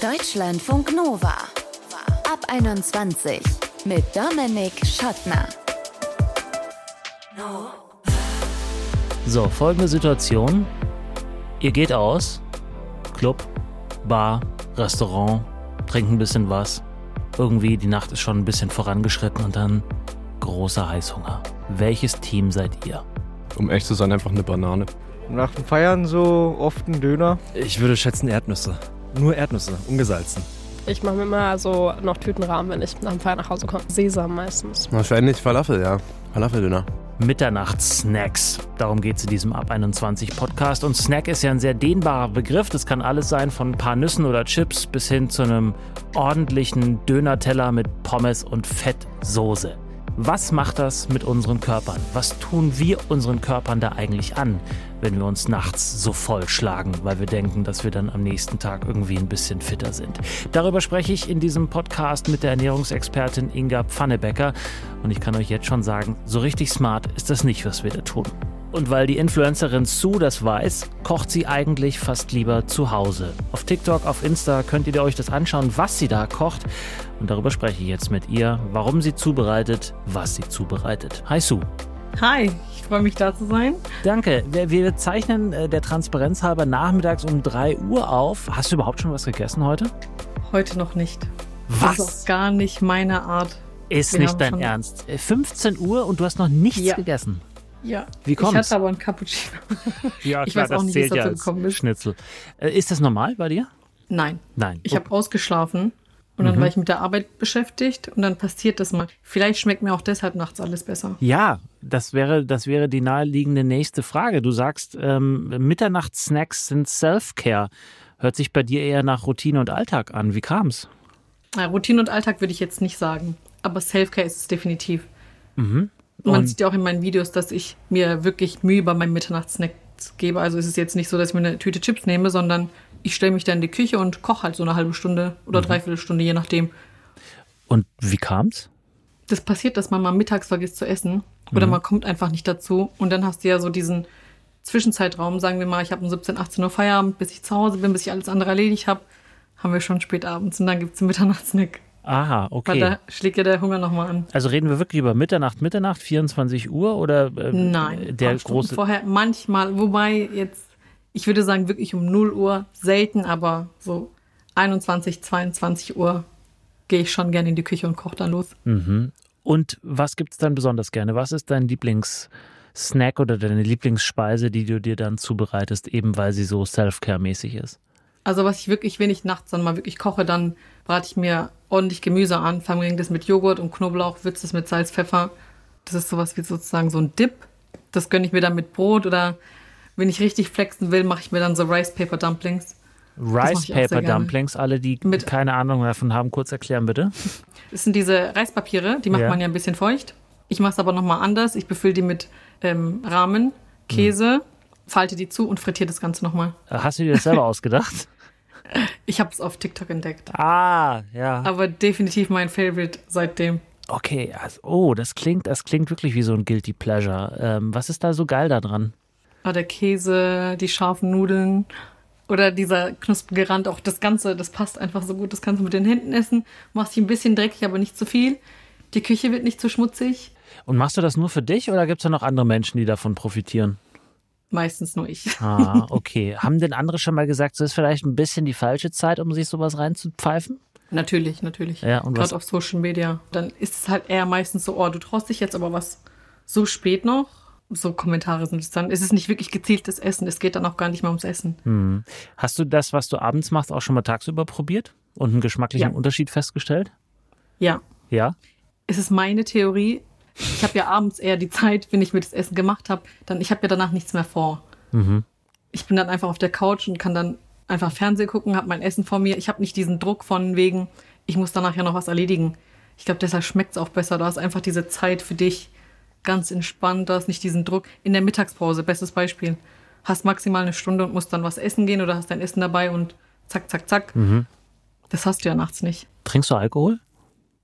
Deutschlandfunk Nova. Ab 21 mit Dominik Schottner. So, folgende Situation. Ihr geht aus, Club, Bar, Restaurant, trinkt ein bisschen was. Irgendwie die Nacht ist schon ein bisschen vorangeschritten und dann großer Heißhunger. Welches Team seid ihr? Um echt zu sein, einfach eine Banane. Nach dem Feiern so oft ein Döner. Ich würde schätzen Erdnüsse. Nur Erdnüsse, ungesalzen. Ich mache mir immer so noch Tütenrahmen, wenn ich nach dem Feier nach Hause komme. Sesam meistens. Wahrscheinlich Falafel, ja. Falafeldöner. Mitternachtssnacks. Darum geht es in diesem Ab 21 Podcast. Und Snack ist ja ein sehr dehnbarer Begriff. Das kann alles sein, von ein paar Nüssen oder Chips bis hin zu einem ordentlichen Dönerteller mit Pommes und Fettsoße. Was macht das mit unseren Körpern? Was tun wir unseren Körpern da eigentlich an, wenn wir uns nachts so voll schlagen, weil wir denken, dass wir dann am nächsten Tag irgendwie ein bisschen fitter sind? Darüber spreche ich in diesem Podcast mit der Ernährungsexpertin Inga Pfannebecker. Und ich kann euch jetzt schon sagen, so richtig smart ist das nicht, was wir da tun. Und weil die Influencerin Sue das weiß, kocht sie eigentlich fast lieber zu Hause. Auf TikTok, auf Insta könnt ihr euch das anschauen, was sie da kocht. Und darüber spreche ich jetzt mit ihr, warum sie zubereitet, was sie zubereitet. Hi Sue. Hi, ich freue mich da zu sein. Danke. Wir, wir zeichnen äh, der Transparenz halber nachmittags um 3 Uhr auf. Hast du überhaupt schon was gegessen heute? Heute noch nicht. Was? Das ist auch gar nicht meine Art. Ist Wir nicht dein Ernst. Äh, 15 Uhr und du hast noch nichts Ja. gegessen. Ja. Wie Ich kommt's? hatte aber einen Cappuccino. Ja, Ich weiß auch nicht, wie es dazu gekommen ist. Schnitzel. Äh, ist das normal bei dir? Nein. Nein. Ich habe ausgeschlafen und dann war ich mit der Arbeit beschäftigt und dann passiert das mal. Vielleicht schmeckt mir auch deshalb nachts alles besser. Ja, das wäre, das wäre die naheliegende nächste Frage. Du sagst, ähm, Mitternachtssnacks sind Self-Care. Hört sich bei dir eher nach Routine und Alltag an. Wie kam's? Na, Routine und Alltag würde ich jetzt nicht sagen, aber Selfcare ist es definitiv. Man sieht ja auch in meinen Videos, dass ich mir wirklich Mühe bei meinem Mitternachtssnack gebe. Also es ist jetzt nicht so, dass ich mir eine Tüte Chips nehme, sondern ich stelle mich dann in die Küche und koche halt so eine halbe Stunde oder dreiviertel Stunde, je nachdem. Und wie kam's? Das passiert, dass man mal mittags vergisst zu essen oder man kommt einfach nicht dazu und dann hast du ja so diesen Zwischenzeitraum, sagen wir mal, ich habe um 17, 18 Uhr Feierabend, bis ich zu Hause bin, bis ich alles andere erledigt habe, haben wir schon spät abends und dann gibt's einen Mitternachtssnack. Aha, Weil okay. da schlägt ja der Hunger nochmal an. Also reden wir wirklich über Mitternacht, Mitternacht, 24 Uhr oder äh, Nein, ein der große vorher manchmal, wobei jetzt, ich würde sagen wirklich um 0 Uhr, selten, aber so 21, 22 Uhr gehe ich schon gerne in die Küche und koche dann los. Und was gibt's dann besonders gerne? Was ist dein Lieblingssnack oder deine Lieblingsspeise, die du dir dann zubereitest, eben weil sie so Self-Care-mäßig ist? Also was ich wirklich, wenn ich nachts dann mal wirklich koche, dann brate ich mir ordentlich Gemüse an, fange das mit Joghurt und Knoblauch, würze das mit Salz, Pfeffer. Das ist sowas wie sozusagen so ein Dip. Das gönne ich mir dann mit Brot oder wenn ich richtig flexen will, mache ich mir dann so Rice Paper Dumplings. Rice Paper. Dumplings, alle, die Mit- keine Ahnung davon haben, kurz erklären bitte. Das sind diese Reispapiere, die macht Ja. man ja ein bisschen feucht. Ich mache es aber nochmal anders. Ich befülle die mit ähm, Rahmen, Käse, falte die zu und frittiere das Ganze nochmal. Äh, Hast du dir das selber ausgedacht? Ich habe es auf TikTok entdeckt. Ah, ja. Aber definitiv mein Favorite seitdem. Okay, also, oh, das klingt, das klingt wirklich wie so ein Guilty Pleasure. Ähm, was ist da so geil daran? Ah, der Käse, die scharfen Nudeln oder dieser knusprige Rand, auch das Ganze, das passt einfach so gut. Das kannst du mit den Händen essen. Machst dich ein bisschen dreckig, aber nicht zu viel. Die Küche wird nicht zu schmutzig. Und machst du das nur für dich oder gibt es da noch andere Menschen, die davon profitieren? Meistens nur ich. Ah, okay. Haben denn andere schon mal gesagt, so ist vielleicht ein bisschen die falsche Zeit, um sich sowas reinzupfeifen? Natürlich, natürlich. Ja, und Gerade auf Social Media. Dann ist es halt eher meistens so, oh, du traust dich jetzt aber was so spät noch. So Kommentare sind es dann. Es ist nicht wirklich gezieltes Essen. Es geht dann auch gar nicht mehr ums Essen. Hm. Hast du das, was du abends machst, auch schon mal tagsüber probiert und einen geschmacklichen Ja. Unterschied festgestellt? Ja. Ja. Es ist meine Theorie. Ich habe ja abends eher die Zeit, wenn ich mir das Essen gemacht habe, dann ich habe ja danach nichts mehr vor. Mhm. Ich bin dann einfach auf der Couch und kann dann einfach Fernsehen gucken, habe mein Essen vor mir. Ich habe nicht diesen Druck von wegen, ich muss danach ja noch was erledigen. Ich glaube, deshalb schmeckt es auch besser. Du hast einfach diese Zeit für dich ganz entspannt. Du hast nicht diesen Druck. In der Mittagspause, bestes Beispiel. Hast maximal eine Stunde und musst dann was essen gehen oder hast dein Essen dabei und zack, zack, zack. Das hast du ja nachts nicht. Trinkst du Alkohol?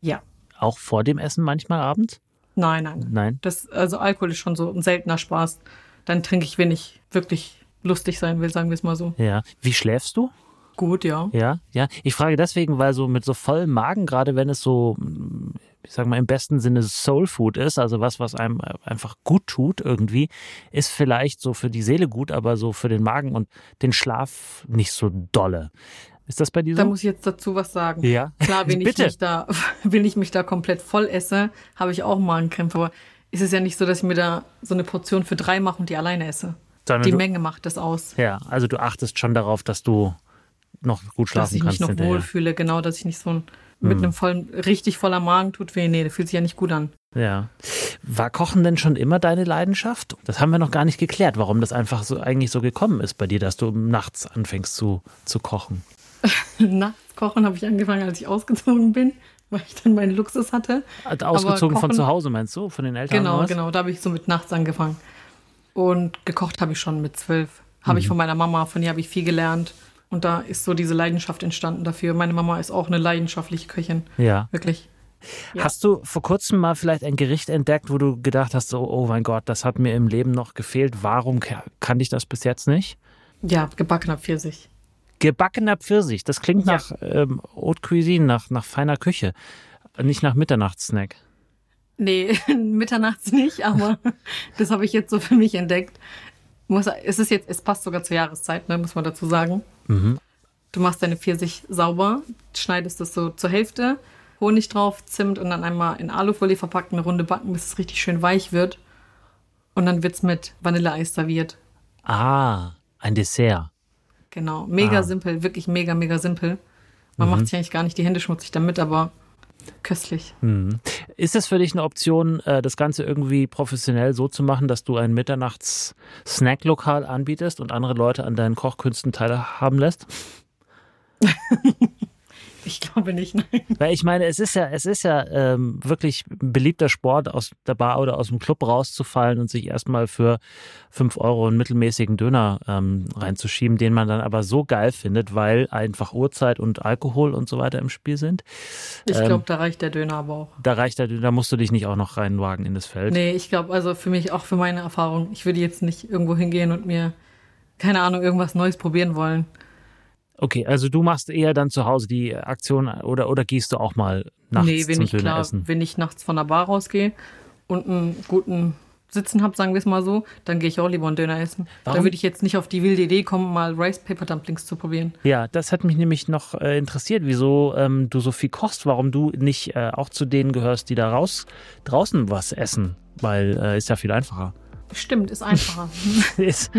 Ja. Auch vor dem Essen manchmal abends? Nein, nein. Nein. Das, also Alkohol ist schon so ein seltener Spaß. Dann trinke ich, wenn ich wirklich lustig sein will, sagen wir es mal so. Ja. Wie schläfst du? Gut, ja. Ja, ja. Ich frage deswegen, weil so mit so vollem Magen, gerade wenn es so, ich sag mal, im besten Sinne Soul Food ist, also was, was einem einfach gut tut irgendwie, ist vielleicht so für die Seele gut, aber so für den Magen und den Schlaf nicht so dolle. Ist das bei dir so? Da muss ich jetzt dazu was sagen. Ja. Klar, wenn ich mich da, wenn ich mich da komplett voll esse, habe ich auch Magenkrämpfe. Aber ist es ja nicht so, dass ich mir da so eine Portion für drei mache und die alleine esse. Sondern Die du, Menge macht das aus. Ja, also du achtest schon darauf, dass du noch gut dass schlafen ich kannst mich noch hinterher. wohlfühle, genau, dass ich nicht so ein, mit einem vollen, richtig voller Magen tut weh. Nee, das fühlt sich ja nicht gut an. Ja. War Kochen denn schon immer deine Leidenschaft? Das haben wir noch gar nicht geklärt, warum das einfach so eigentlich so gekommen ist bei dir, dass du nachts anfängst zu, zu kochen. Nachts kochen habe ich angefangen, als ich ausgezogen bin, weil ich dann meinen Luxus hatte. Also Ausgezogen von kochen- zu Hause, meinst du? Von den Eltern? Genau, genau. Da habe ich so mit nachts angefangen. Und gekocht habe ich schon mit zwölf. Habe Mhm. ich von meiner Mama, von ihr habe ich viel gelernt. Und da ist so diese Leidenschaft entstanden dafür. Meine Mama ist auch eine leidenschaftliche Köchin. Ja. Wirklich. Ja. Hast du vor kurzem mal vielleicht ein Gericht entdeckt, wo du gedacht hast, so, oh mein Gott, das hat mir im Leben noch gefehlt. Warum ka- kannte ich das bis jetzt nicht? Ja, gebackener Pfirsich. Gebackener Pfirsich, das klingt Ja. nach ähm, Haute Cuisine, nach, nach feiner Küche. Nicht nach Mitternachtssnack. Nee, mitternachts nicht, aber das habe ich jetzt so für mich entdeckt. Muss, es ist jetzt, es passt sogar zur Jahreszeit, ne, muss man dazu sagen. Mhm. Du machst deine Pfirsich sauber, schneidest das so zur Hälfte, Honig drauf, Zimt und dann einmal in Alufolie verpackt, eine Runde backen, bis es richtig schön weich wird. Und dann wird's mit Vanilleeis serviert. Ah, ein Dessert. Genau. Mega Ah. simpel, wirklich mega, mega simpel. Man macht sich eigentlich gar nicht die Hände schmutzig damit, aber köstlich. Mhm. Ist es für dich eine Option, äh, das Ganze irgendwie professionell so zu machen, dass du ein Mitternachts-Snack-Lokal anbietest und andere Leute an deinen Kochkünsten teilhaben lässt? Ich glaube nicht, nein. Weil ich meine, es ist ja, es ist ja ähm, wirklich ein beliebter Sport, aus der Bar oder aus dem Club rauszufallen und sich erstmal für fünf Euro einen mittelmäßigen Döner ähm, reinzuschieben, den man dann aber so geil findet, weil einfach Uhrzeit und Alkohol und so weiter im Spiel sind. Ich Ähm, glaube, da reicht der Döner aber auch. Da reicht der, da musst du dich nicht auch noch reinwagen in das Feld. Nee, ich glaube, also für mich, auch für meine Erfahrung, ich würde jetzt nicht irgendwo hingehen und mir, keine Ahnung, irgendwas Neues probieren wollen. Okay, also du machst eher dann zu Hause die Aktion oder, oder gehst du auch mal nachts nee, wenn zum ich Döner klar, essen? wenn ich nachts von der Bar rausgehe und einen guten Sitzen habe, sagen wir es mal so, dann gehe ich auch lieber einen Döner essen. Warum? Da würde ich jetzt nicht auf die wilde Idee kommen, mal Rice Paper Dumplings zu probieren. Ja, das hat mich nämlich noch äh, interessiert, wieso ähm, du so viel kochst, warum du nicht äh, auch zu denen gehörst, die da raus draußen was essen, weil äh, ist ja viel einfacher. Stimmt, ist einfacher. Ist-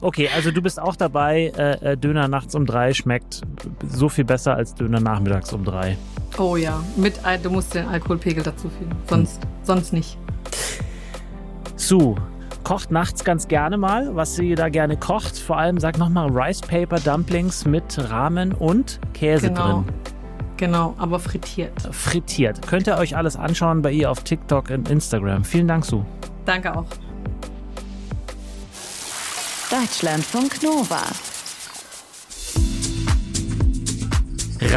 okay, also du bist auch dabei. Äh, äh, Döner nachts um drei schmeckt so viel besser als Döner nachmittags um drei. oh ja, mit, Al- du musst den Alkoholpegel dazu fügen, sonst, sonst nicht. Sue kocht nachts ganz gerne mal, was sie da gerne kocht. Vor allem sag nochmal Rice Paper Dumplings mit Rahmen und Käse Genau. drin. Genau, aber frittiert. Frittiert. Könnt ihr euch alles anschauen bei ihr auf TikTok und Instagram. Vielen Dank, Sue. Danke auch. Deutschlandfunk Nova.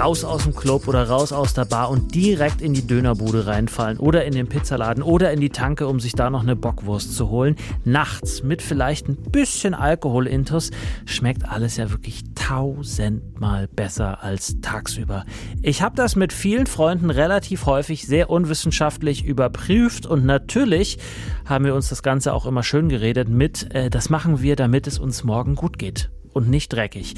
Raus aus dem Club oder raus aus der Bar und direkt in die Dönerbude reinfallen oder in den Pizzaladen oder in die Tanke, um sich da noch eine Bockwurst zu holen. Nachts mit vielleicht ein bisschen Alkoholintus schmeckt alles ja wirklich tausendmal besser als tagsüber. Ich habe das mit vielen Freunden relativ häufig sehr unwissenschaftlich überprüft und natürlich haben wir uns das Ganze auch immer schön geredet mit, äh, das machen wir, damit es uns morgen gut geht und nicht dreckig.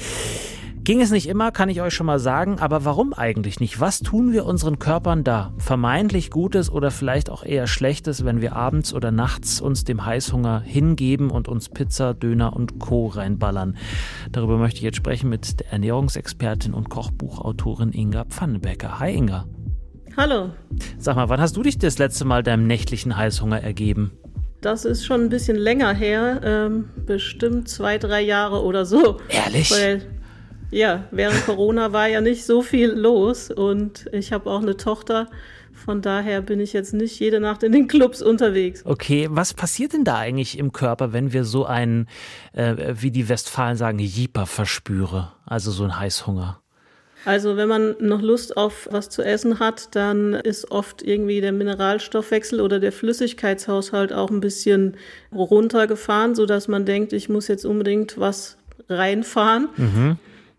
Ging es nicht immer, kann ich euch schon mal sagen, aber warum eigentlich nicht? Was tun wir unseren Körpern da? Vermeintlich Gutes oder vielleicht auch eher Schlechtes, wenn wir abends oder nachts uns dem Heißhunger hingeben und uns Pizza, Döner und Co. reinballern? Darüber möchte ich jetzt sprechen mit der Ernährungsexpertin und Kochbuchautorin Inga Pfannebecker. Hi Inga. Hallo, Sag mal, wann hast du dich das letzte Mal deinem nächtlichen Heißhunger ergeben? das ist schon ein bisschen länger her, ähm, bestimmt zwei, drei Jahre oder so. Ehrlich? Weil, ja, während Corona war ja nicht so viel los und ich habe auch eine Tochter. Von daher bin ich jetzt nicht jede Nacht in den Clubs unterwegs. Okay, was passiert denn da eigentlich im Körper, wenn wir so einen, äh, wie die Westfalen sagen, Jeeper verspüre? Also so ein Heißhunger. Also wenn man noch Lust auf was zu essen hat, dann ist oft irgendwie der Mineralstoffwechsel oder der Flüssigkeitshaushalt auch ein bisschen runtergefahren, so dass man denkt, ich muss jetzt unbedingt was reinfahren.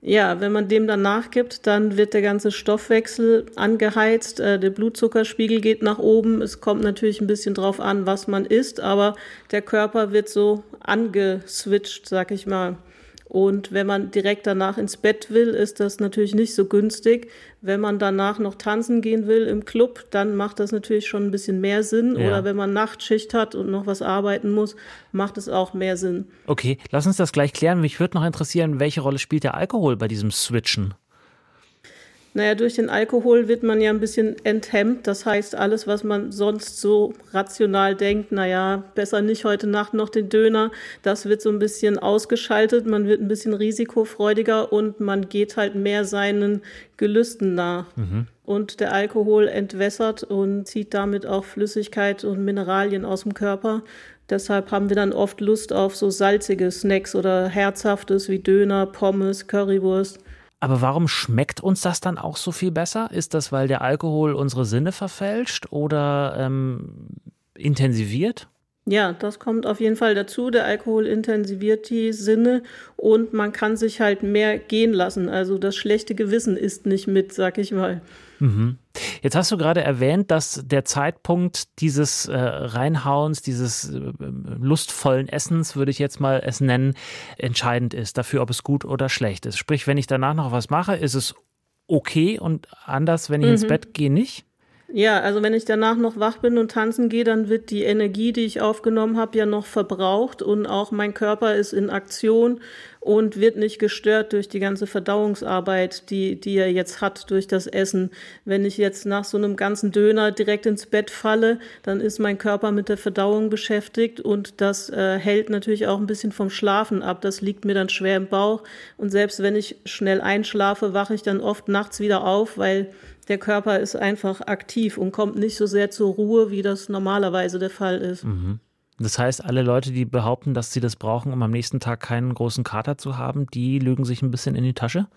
Ja, wenn man dem dann nachgibt, dann wird der ganze Stoffwechsel angeheizt, äh, der Blutzuckerspiegel geht nach oben. Es kommt natürlich ein bisschen drauf an, was man isst, aber der Körper wird so angeswitcht, sag ich mal. Und wenn man direkt danach ins Bett will, ist das natürlich nicht so günstig. Wenn man danach noch tanzen gehen will im Club, dann macht das natürlich schon ein bisschen mehr Sinn. Ja. Oder wenn man Nachtschicht hat und noch was arbeiten muss, macht es auch mehr Sinn. Okay, lass uns das gleich klären. Mich würde noch interessieren, welche Rolle spielt der Alkohol bei diesem Switchen? Naja, durch den Alkohol wird man ja ein bisschen enthemmt. Das heißt, alles, was man sonst so rational denkt, naja, besser nicht heute Nacht noch den Döner, das wird so ein bisschen ausgeschaltet. Man wird ein bisschen risikofreudiger und man geht halt mehr seinen Gelüsten nach. Und der Alkohol entwässert und zieht damit auch Flüssigkeit und Mineralien aus dem Körper. Deshalb haben wir dann oft Lust auf so salzige Snacks oder herzhaftes wie Döner, Pommes, Currywurst. Aber warum schmeckt uns das dann auch so viel besser? Ist das, weil der Alkohol unsere Sinne verfälscht oder ähm, intensiviert? Ja, das kommt auf jeden Fall dazu. Der Alkohol intensiviert die Sinne und man kann sich halt mehr gehen lassen. Also das schlechte Gewissen ist nicht mit, sag ich mal. Mhm. Jetzt hast du gerade erwähnt, dass der Zeitpunkt dieses äh, Reinhauens, dieses äh, lustvollen Essens, würde ich jetzt mal es nennen, entscheidend ist dafür, ob es gut oder schlecht ist. Sprich, wenn ich danach noch was mache, ist es okay und anders, wenn ich ins Bett gehe, nicht? Ja, also wenn ich danach noch wach bin und tanzen gehe, dann wird die Energie, die ich aufgenommen habe, ja noch verbraucht und auch mein Körper ist in Aktion und wird nicht gestört durch die ganze Verdauungsarbeit, die, die er jetzt hat durch das Essen. Wenn ich jetzt nach so einem ganzen Döner direkt ins Bett falle, dann ist mein Körper mit der Verdauung beschäftigt und das äh, hält natürlich auch ein bisschen vom Schlafen ab. Das liegt mir dann schwer im Bauch und selbst wenn ich schnell einschlafe, wache ich dann oft nachts wieder auf, weil der Körper ist einfach aktiv und kommt nicht so sehr zur Ruhe, wie das normalerweise der Fall ist. Das heißt, alle Leute, die behaupten, dass sie das brauchen, um am nächsten Tag keinen großen Kater zu haben, die lügen sich ein bisschen in die Tasche?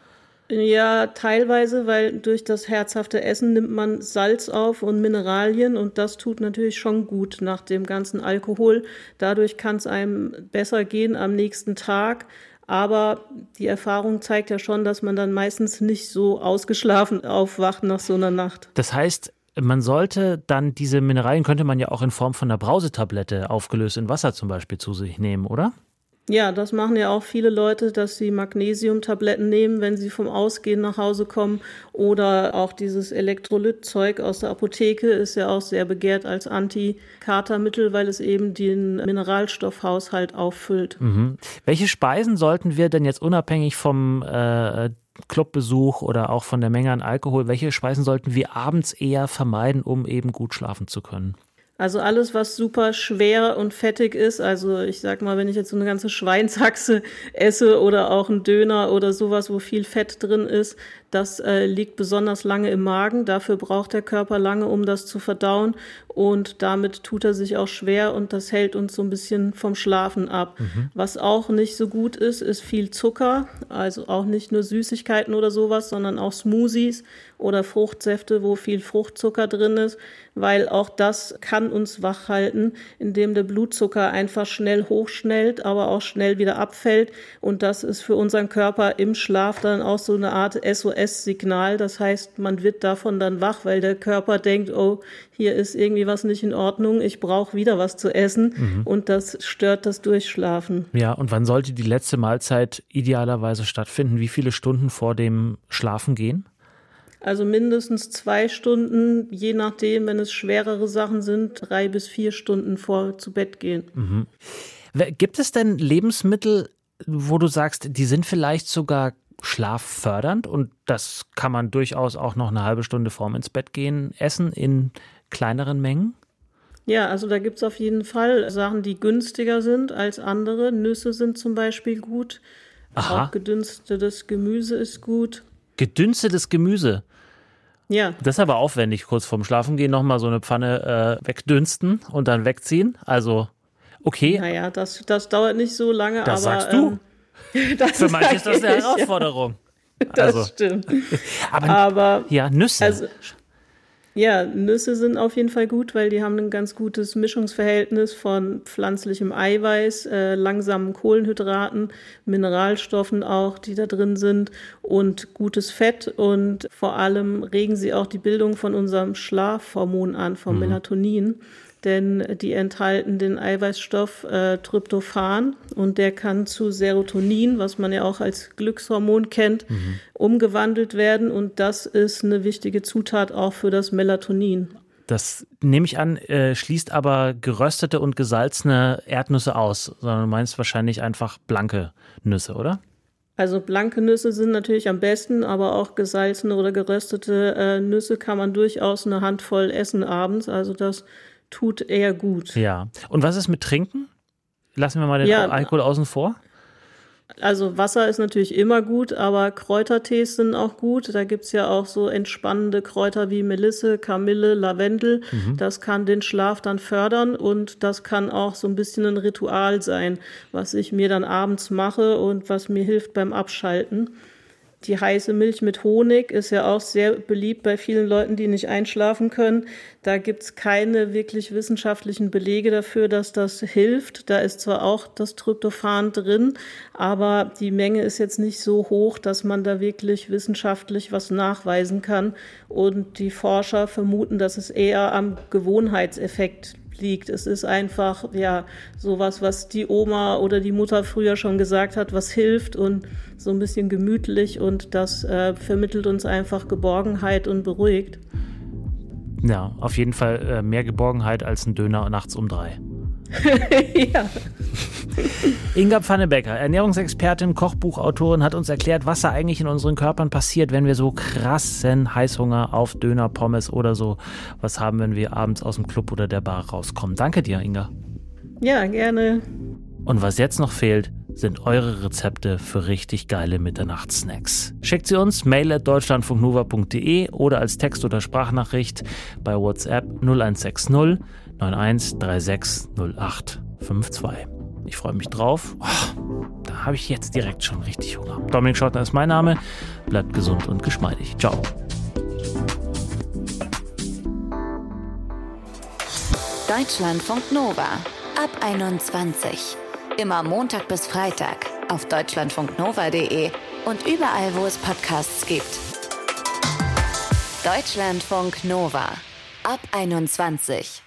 Ja, teilweise, weil durch das herzhafte Essen nimmt man Salz auf und Mineralien und das tut natürlich schon gut nach dem ganzen Alkohol. Dadurch kann es einem besser gehen am nächsten Tag. Aber die Erfahrung zeigt ja schon, dass man dann meistens nicht so ausgeschlafen aufwacht nach so einer Nacht. Das heißt, man sollte dann diese Mineralien, könnte man ja auch in Form von einer Brausetablette aufgelöst in Wasser zum Beispiel zu sich nehmen, oder? Ja, das machen ja auch viele Leute, dass sie Magnesiumtabletten nehmen, wenn sie vom Ausgehen nach Hause kommen. Oder auch dieses Elektrolytzeug aus der Apotheke ist ja auch sehr begehrt als Anti-Katermittel, weil es eben den Mineralstoffhaushalt auffüllt. Mhm. Welche Speisen sollten wir denn jetzt unabhängig vom äh, Clubbesuch oder auch von der Menge an Alkohol, welche Speisen sollten wir abends eher vermeiden, um eben gut schlafen zu können? Also alles, was super schwer und fettig ist, also ich sag mal, wenn ich jetzt so eine ganze Schweinshaxe esse oder auch einen Döner oder sowas, wo viel Fett drin ist, das äh, liegt besonders lange im Magen. Dafür braucht der Körper lange, um das zu verdauen. Und damit tut er sich auch schwer und das hält uns so ein bisschen vom Schlafen ab. Was auch nicht so gut ist, ist viel Zucker. Also auch nicht nur Süßigkeiten oder sowas, sondern auch Smoothies oder Fruchtsäfte, wo viel Fruchtzucker drin ist, weil auch das kann uns wach halten, indem der Blutzucker einfach schnell hochschnellt, aber auch schnell wieder abfällt. Und das ist für unseren Körper im Schlaf dann auch so eine Art SOS-Signal. Das heißt, man wird davon dann wach, weil der Körper denkt, oh, hier ist irgendwie was nicht in Ordnung, ich brauche wieder was zu essen. Und das stört das Durchschlafen. Ja, und wann sollte die letzte Mahlzeit idealerweise stattfinden? Wie viele Stunden vor dem Schlafengehen? Also mindestens zwei Stunden, je nachdem, wenn es schwerere Sachen sind, drei bis vier Stunden vor zu Bett gehen. Gibt es denn Lebensmittel, wo du sagst, die sind vielleicht sogar schlaffördernd und das kann man durchaus auch noch eine halbe Stunde vorm ins Bett gehen essen in kleineren Mengen? Ja, also da gibt's auf jeden Fall Sachen, die günstiger sind als andere. Nüsse sind zum Beispiel gut. Aha. Auch gedünstetes Gemüse ist gut. Gedünstetes Gemüse. Ja, Das ist aber aufwendig, kurz vorm Schlafengehen nochmal so eine Pfanne äh, wegdünsten und dann wegziehen. Also, okay, naja, das, das dauert nicht so lange, das aber. sagst du. Ähm, das Für manche ist das eine Herausforderung. Ja, das Also, stimmt. aber, Aber ja, Nüsse. also- Ja, Nüsse sind auf jeden Fall gut, weil die haben ein ganz gutes Mischungsverhältnis von pflanzlichem Eiweiß, äh, langsamen Kohlenhydraten, Mineralstoffen auch, die da drin sind und gutes Fett und vor allem regen sie auch die Bildung von unserem Schlafhormon an, vom mhm. Melatonin denn die enthalten den Eiweißstoff äh, Tryptophan und der kann zu Serotonin, was man ja auch als Glückshormon kennt, mhm. umgewandelt werden und das ist eine wichtige Zutat auch für das Melatonin. Das nehme ich an, äh, schließt aber geröstete und gesalzene Erdnüsse aus, sondern du meinst wahrscheinlich einfach blanke Nüsse, oder? Also blanke Nüsse sind natürlich am besten, aber auch gesalzene oder geröstete äh, Nüsse kann man durchaus eine Handvoll essen abends. Also das tut eher gut. Ja. Und was ist mit Trinken? Lassen wir mal den ja, Alkohol außen vor. Also Wasser ist natürlich immer gut, aber Kräutertees sind auch gut. Da gibt es ja auch so entspannende Kräuter wie Melisse, Kamille, Lavendel. Mhm. Das kann den Schlaf dann fördern und das kann auch so ein bisschen ein Ritual sein, was ich mir dann abends mache und was mir hilft beim Abschalten. Die heiße Milch mit Honig ist ja auch sehr beliebt bei vielen Leuten, die nicht einschlafen können. Da gibt es keine wirklich wissenschaftlichen Belege dafür, dass das hilft. Da ist zwar auch das Tryptophan drin, aber die Menge ist jetzt nicht so hoch, dass man da wirklich wissenschaftlich was nachweisen kann. Und die Forscher vermuten, dass es eher am Gewohnheitseffekt liegt. Es ist einfach ja sowas, was die Oma oder die Mutter früher schon gesagt hat, was hilft und so ein bisschen gemütlich und das äh, vermittelt uns einfach Geborgenheit und beruhigt. Ja, auf jeden Fall äh, mehr Geborgenheit als ein Döner nachts um drei. ja. Inga Pfannebecker, Ernährungsexpertin, Kochbuchautorin, hat uns erklärt, was da eigentlich in unseren Körpern passiert, wenn wir so krassen Heißhunger auf Döner, Pommes oder so was haben, wenn wir abends aus dem Club oder der Bar rauskommen. Danke dir, Inga. Ja, gerne. Und was jetzt noch fehlt, sind eure Rezepte für richtig geile Mitternachtssnacks. Schickt sie uns mail at deutschlandfunknova.de oder als Text- oder Sprachnachricht bei WhatsApp 0160 91360852. Ich freue mich drauf. Oh, da habe ich jetzt direkt schon richtig Hunger. Dominik Schottner ist mein Name. Bleibt gesund und geschmeidig. Ciao. Deutschlandfunk Nova ab 21. Immer Montag bis Freitag auf deutschlandfunknova.de und überall, wo es Podcasts gibt. Deutschlandfunk Nova ab 21.